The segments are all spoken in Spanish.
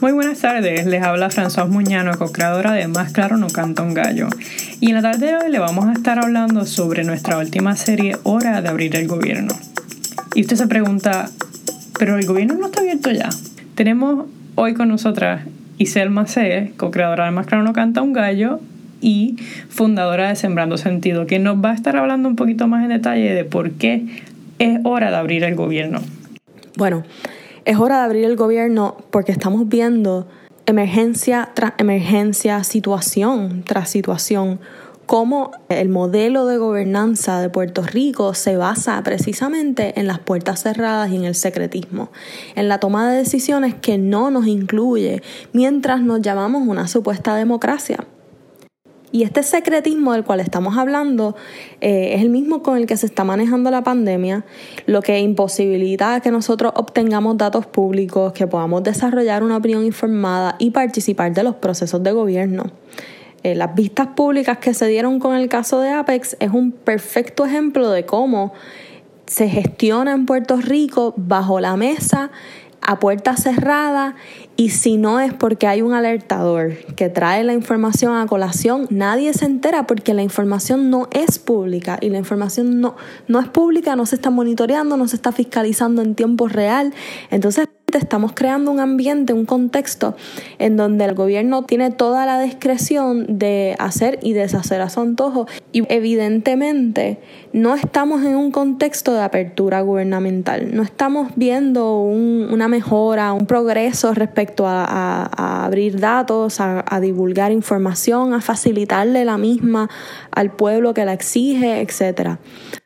Muy buenas tardes, les habla François Muñano, co-creadora de Más Claro No Canta un Gallo. Y en la tarde de hoy le vamos a estar hablando sobre nuestra última serie Hora de abrir el gobierno. Y usted se pregunta, ¿pero el gobierno no está abierto ya? Tenemos hoy con nosotras Isel Macé, co-creadora de Más Claro No Canta un Gallo y fundadora de Sembrando Sentido, que nos va a estar hablando un poquito más en detalle de por qué es hora de abrir el gobierno. Bueno, es hora de abrir el gobierno porque estamos viendo emergencia tras emergencia, situación tras situación, cómo el modelo de gobernanza de Puerto Rico se basa precisamente en las puertas cerradas y en el secretismo, en la toma de decisiones que no nos incluye mientras nos llamamos una supuesta democracia. Y este secretismo del cual estamos hablando eh, es el mismo con el que se está manejando la pandemia, lo que imposibilita que nosotros obtengamos datos públicos, que podamos desarrollar una opinión informada y participar de los procesos de gobierno. Eh, las vistas públicas que se dieron con el caso de Apex es un perfecto ejemplo de cómo se gestiona en Puerto Rico bajo la mesa a puerta cerrada y si no es porque hay un alertador que trae la información a colación, nadie se entera porque la información no es pública y la información no, no es pública, no se está monitoreando, no se está fiscalizando en tiempo real. Entonces estamos creando un ambiente, un contexto en donde el gobierno tiene toda la discreción de hacer y deshacer a su antojo y evidentemente no estamos en un contexto de apertura gubernamental, no estamos viendo una mejora, un progreso respecto a, abrir datos, a, divulgar información, a facilitarle la misma al pueblo que la exige, etc.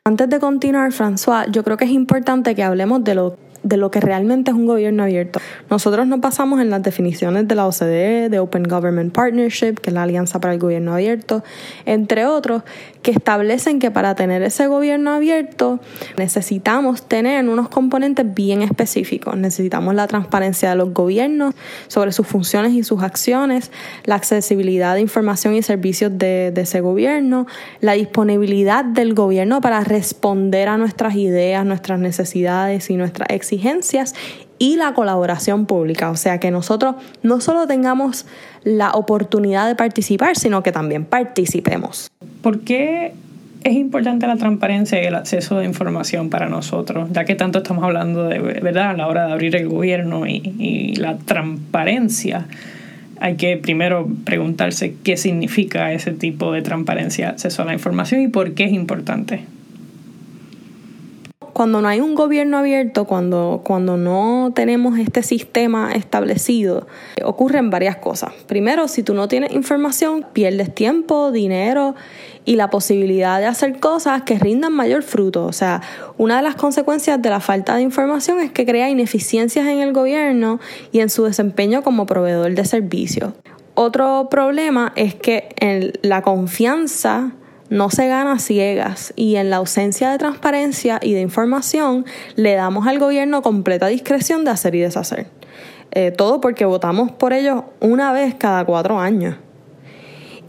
Antes de continuar, François, yo creo que es importante que hablemos de lo de lo que realmente es un gobierno abierto. Nosotros nos basamos en las definiciones de la OCDE, de Open Government Partnership, que es la Alianza para el Gobierno Abierto, entre otros, que establecen que para tener ese gobierno abierto necesitamos tener unos componentes bien específicos. Necesitamos la transparencia de los gobiernos sobre sus funciones y sus acciones, la accesibilidad de información y servicios de, ese gobierno, la disponibilidad del gobierno para responder a nuestras ideas, nuestras necesidades y nuestras exigencias y la colaboración pública, o sea que nosotros no solo tengamos la oportunidad de participar, sino que también participemos. ¿Por qué es importante la transparencia y el acceso de información para nosotros, ya que tanto estamos hablando de verdad a la hora de abrir el gobierno y, y la transparencia? Hay que primero preguntarse qué significa ese tipo de transparencia, acceso a la información y por qué es importante cuando no hay un gobierno abierto, cuando, cuando no tenemos este sistema establecido, ocurren varias cosas. Primero, si tú no tienes información, pierdes tiempo, dinero y la posibilidad de hacer cosas que rindan mayor fruto. O sea, una de las consecuencias de la falta de información es que crea ineficiencias en el gobierno y en su desempeño como proveedor de servicios. Otro problema es que en la confianza no se gana ciegas y en la ausencia de transparencia y de información le damos al gobierno completa discreción de hacer y deshacer. Eh, todo porque votamos por ellos una vez cada cuatro años.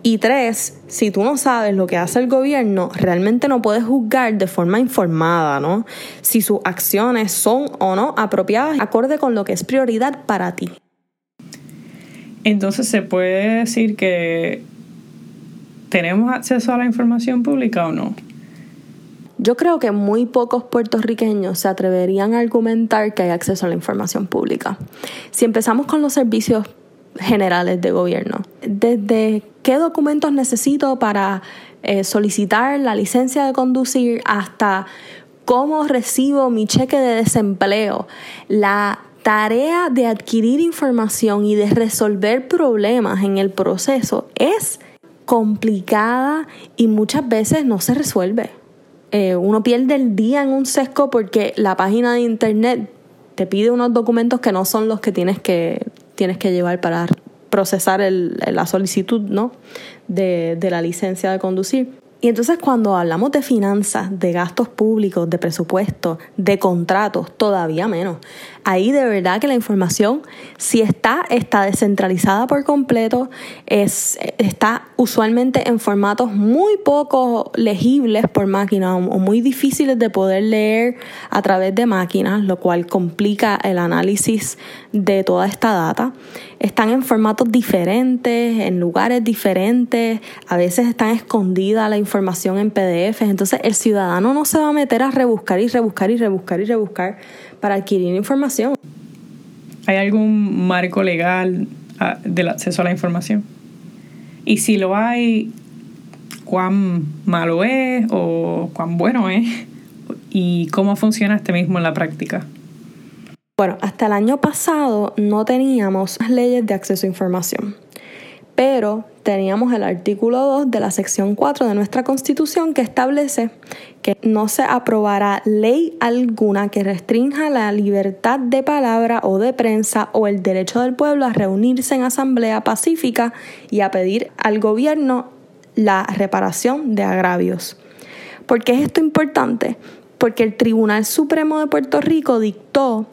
Y tres, si tú no sabes lo que hace el gobierno, realmente no puedes juzgar de forma informada, ¿no? Si sus acciones son o no apropiadas acorde con lo que es prioridad para ti. Entonces se puede decir que ¿tenemos acceso a la información pública o no? Yo creo que muy pocos puertorriqueños se atreverían a argumentar que hay acceso a la información pública. Si empezamos con los servicios generales de gobierno, desde qué documentos necesito para eh, solicitar la licencia de conducir hasta cómo recibo mi cheque de desempleo, la tarea de adquirir información y de resolver problemas en el proceso es complicada y muchas veces no se resuelve. Eh, uno pierde el día en un sesco porque la página de internet te pide unos documentos que no son los que tienes que, tienes que llevar para procesar la solicitud ¿no? de, de la licencia de conducir. Y entonces cuando hablamos de finanzas, de gastos públicos, de presupuesto, de contratos, todavía menos. Ahí de verdad que la información, si está, está descentralizada por completo, es, está usualmente en formatos muy poco legibles por máquina o muy difíciles de poder leer a través de máquinas, lo cual complica el análisis de toda esta data. Están en formatos diferentes, en lugares diferentes, a veces están escondidas la información en PDF, entonces el ciudadano no se va a meter a rebuscar y rebuscar y rebuscar y rebuscar para adquirir información. ¿Hay algún marco legal ah, del acceso a la información? Y si lo hay, ¿cuán malo es o cuán bueno es? ¿Y cómo funciona este mismo en la práctica? Bueno, hasta el año pasado no teníamos leyes de acceso a información, pero teníamos el artículo 2 de la sección 4 de nuestra Constitución que establece que no se aprobará ley alguna que restrinja la libertad de palabra o de prensa o el derecho del pueblo a reunirse en asamblea pacífica y a pedir al gobierno la reparación de agravios. ¿Por qué es esto importante? Porque el Tribunal Supremo de Puerto Rico dictó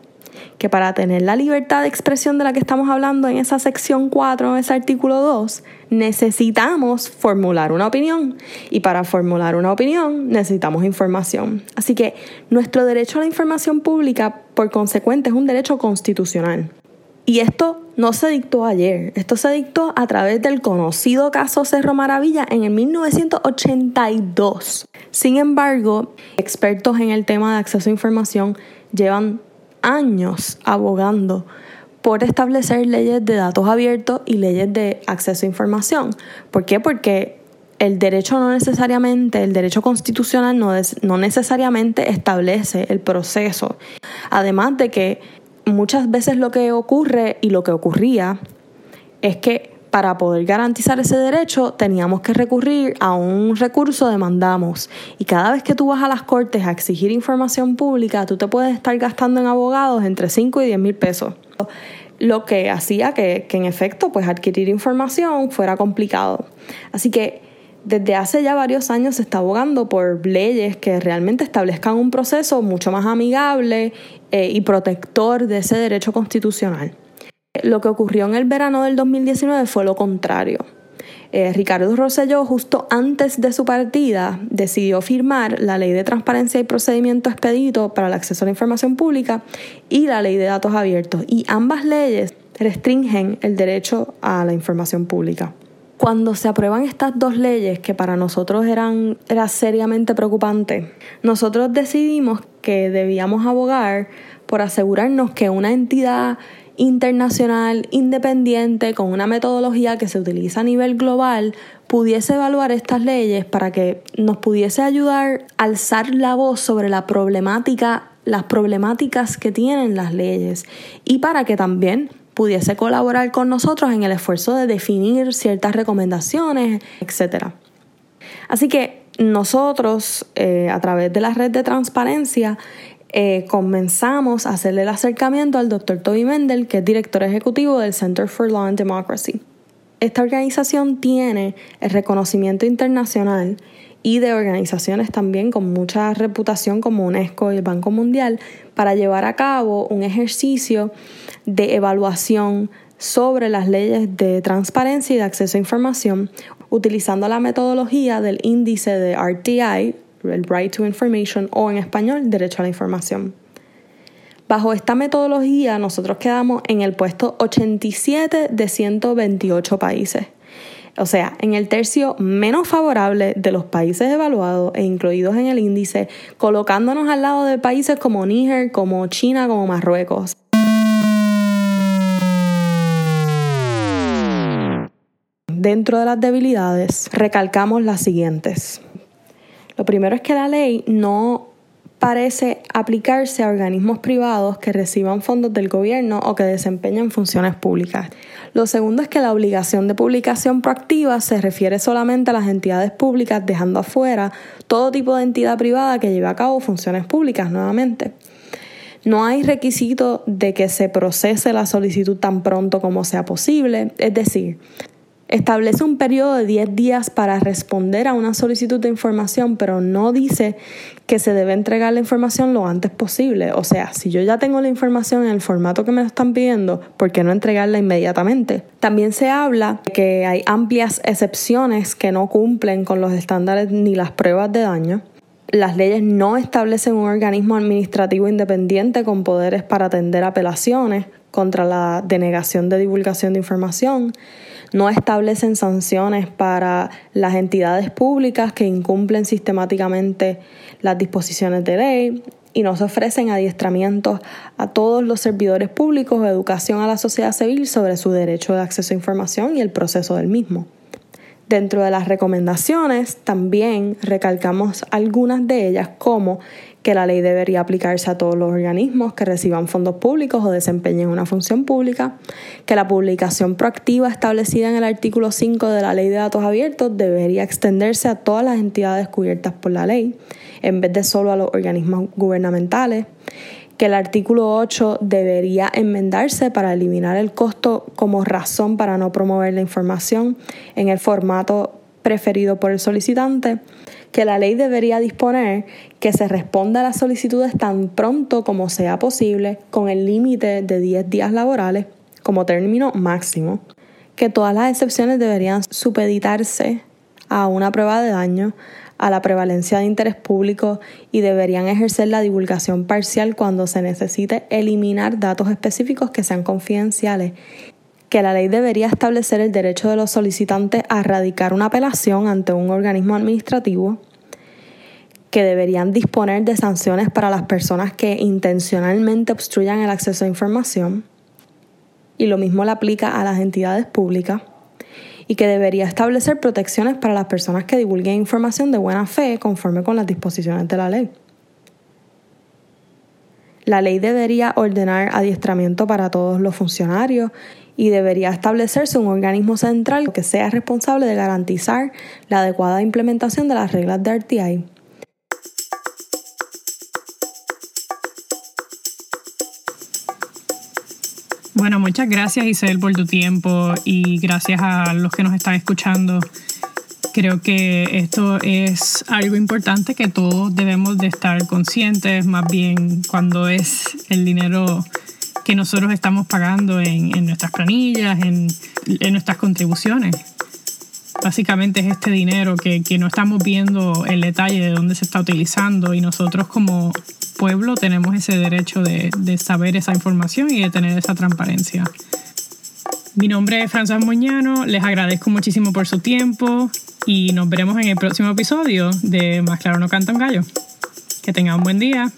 que para tener la libertad de expresión de la que estamos hablando en esa sección 4, en ese artículo 2, necesitamos formular una opinión. Y para formular una opinión necesitamos información. Así que nuestro derecho a la información pública, por consecuente, es un derecho constitucional. Y esto no se dictó ayer, esto se dictó a través del conocido caso Cerro Maravilla en el 1982. Sin embargo, expertos en el tema de acceso a información llevan años abogando por establecer leyes de datos abiertos y leyes de acceso a información. ¿Por qué? Porque el derecho no necesariamente, el derecho constitucional no, no necesariamente establece el proceso. Además de que muchas veces lo que ocurre y lo que ocurría es que para poder garantizar ese derecho teníamos que recurrir a un recurso de mandamos. Y cada vez que tú vas a las cortes a exigir información pública, tú te puedes estar gastando en abogados entre 5 y 10 mil pesos. Lo que hacía que, que en efecto pues adquirir información fuera complicado. Así que desde hace ya varios años se está abogando por leyes que realmente establezcan un proceso mucho más amigable eh, y protector de ese derecho constitucional. Lo que ocurrió en el verano del 2019 fue lo contrario. Eh, Ricardo Rosselló, justo antes de su partida, decidió firmar la Ley de Transparencia y Procedimiento Expedito para el Acceso a la Información Pública y la Ley de Datos Abiertos. Y ambas leyes restringen el derecho a la información pública. Cuando se aprueban estas dos leyes, que para nosotros eran era seriamente preocupante, nosotros decidimos que debíamos abogar por asegurarnos que una entidad internacional independiente con una metodología que se utiliza a nivel global pudiese evaluar estas leyes para que nos pudiese ayudar a alzar la voz sobre la problemática, las problemáticas que tienen las leyes y para que también pudiese colaborar con nosotros en el esfuerzo de definir ciertas recomendaciones, etc. Así que nosotros, eh, a través de la red de transparencia, eh, comenzamos a hacerle el acercamiento al Dr. Toby Mendel, que es director ejecutivo del Center for Law and Democracy. Esta organización tiene el reconocimiento internacional y de organizaciones también con mucha reputación como UNESCO y el Banco Mundial para llevar a cabo un ejercicio de evaluación sobre las leyes de transparencia y de acceso a información utilizando la metodología del índice de RTI, el Right to Information o en español, Derecho a la Información. Bajo esta metodología nosotros quedamos en el puesto 87 de 128 países. O sea, en el tercio menos favorable de los países evaluados e incluidos en el índice, colocándonos al lado de países como Níger, como China, como Marruecos. Dentro de las debilidades, recalcamos las siguientes. Lo primero es que la ley no parece aplicarse a organismos privados que reciban fondos del gobierno o que desempeñen funciones públicas. Lo segundo es que la obligación de publicación proactiva se refiere solamente a las entidades públicas, dejando afuera todo tipo de entidad privada que lleve a cabo funciones públicas nuevamente. No hay requisito de que se procese la solicitud tan pronto como sea posible, es decir, Establece un periodo de 10 días para responder a una solicitud de información, pero no dice que se debe entregar la información lo antes posible. O sea, si yo ya tengo la información en el formato que me están pidiendo, ¿por qué no entregarla inmediatamente? También se habla que hay amplias excepciones que no cumplen con los estándares ni las pruebas de daño. Las leyes no establecen un organismo administrativo independiente con poderes para atender apelaciones contra la denegación de divulgación de información no establecen sanciones para las entidades públicas que incumplen sistemáticamente las disposiciones de ley y no se ofrecen adiestramientos a todos los servidores públicos o educación a la sociedad civil sobre su derecho de acceso a información y el proceso del mismo. Dentro de las recomendaciones también recalcamos algunas de ellas como que la ley debería aplicarse a todos los organismos que reciban fondos públicos o desempeñen una función pública, que la publicación proactiva establecida en el artículo 5 de la Ley de Datos Abiertos debería extenderse a todas las entidades cubiertas por la ley, en vez de solo a los organismos gubernamentales, que el artículo 8 debería enmendarse para eliminar el costo como razón para no promover la información en el formato preferido por el solicitante, que la ley debería disponer que se responda a las solicitudes tan pronto como sea posible, con el límite de 10 días laborales como término máximo, que todas las excepciones deberían supeditarse a una prueba de daño, a la prevalencia de interés público y deberían ejercer la divulgación parcial cuando se necesite eliminar datos específicos que sean confidenciales que la ley debería establecer el derecho de los solicitantes a radicar una apelación ante un organismo administrativo, que deberían disponer de sanciones para las personas que intencionalmente obstruyan el acceso a información, y lo mismo le aplica a las entidades públicas, y que debería establecer protecciones para las personas que divulguen información de buena fe conforme con las disposiciones de la ley. La ley debería ordenar adiestramiento para todos los funcionarios y debería establecerse un organismo central que sea responsable de garantizar la adecuada implementación de las reglas de RTI. Bueno, muchas gracias Isabel por tu tiempo y gracias a los que nos están escuchando. Creo que esto es algo importante que todos debemos de estar conscientes, más bien cuando es el dinero que nosotros estamos pagando en, nuestras planillas, en, nuestras contribuciones. Básicamente es este dinero que, no estamos viendo el detalle de dónde se está utilizando y nosotros como pueblo tenemos ese derecho de, saber esa información y de tener esa transparencia. Mi nombre es Franza Moñano, les agradezco muchísimo por su tiempo y nos veremos en el próximo episodio de Más claro no canta un gallo. Que tengan un buen día.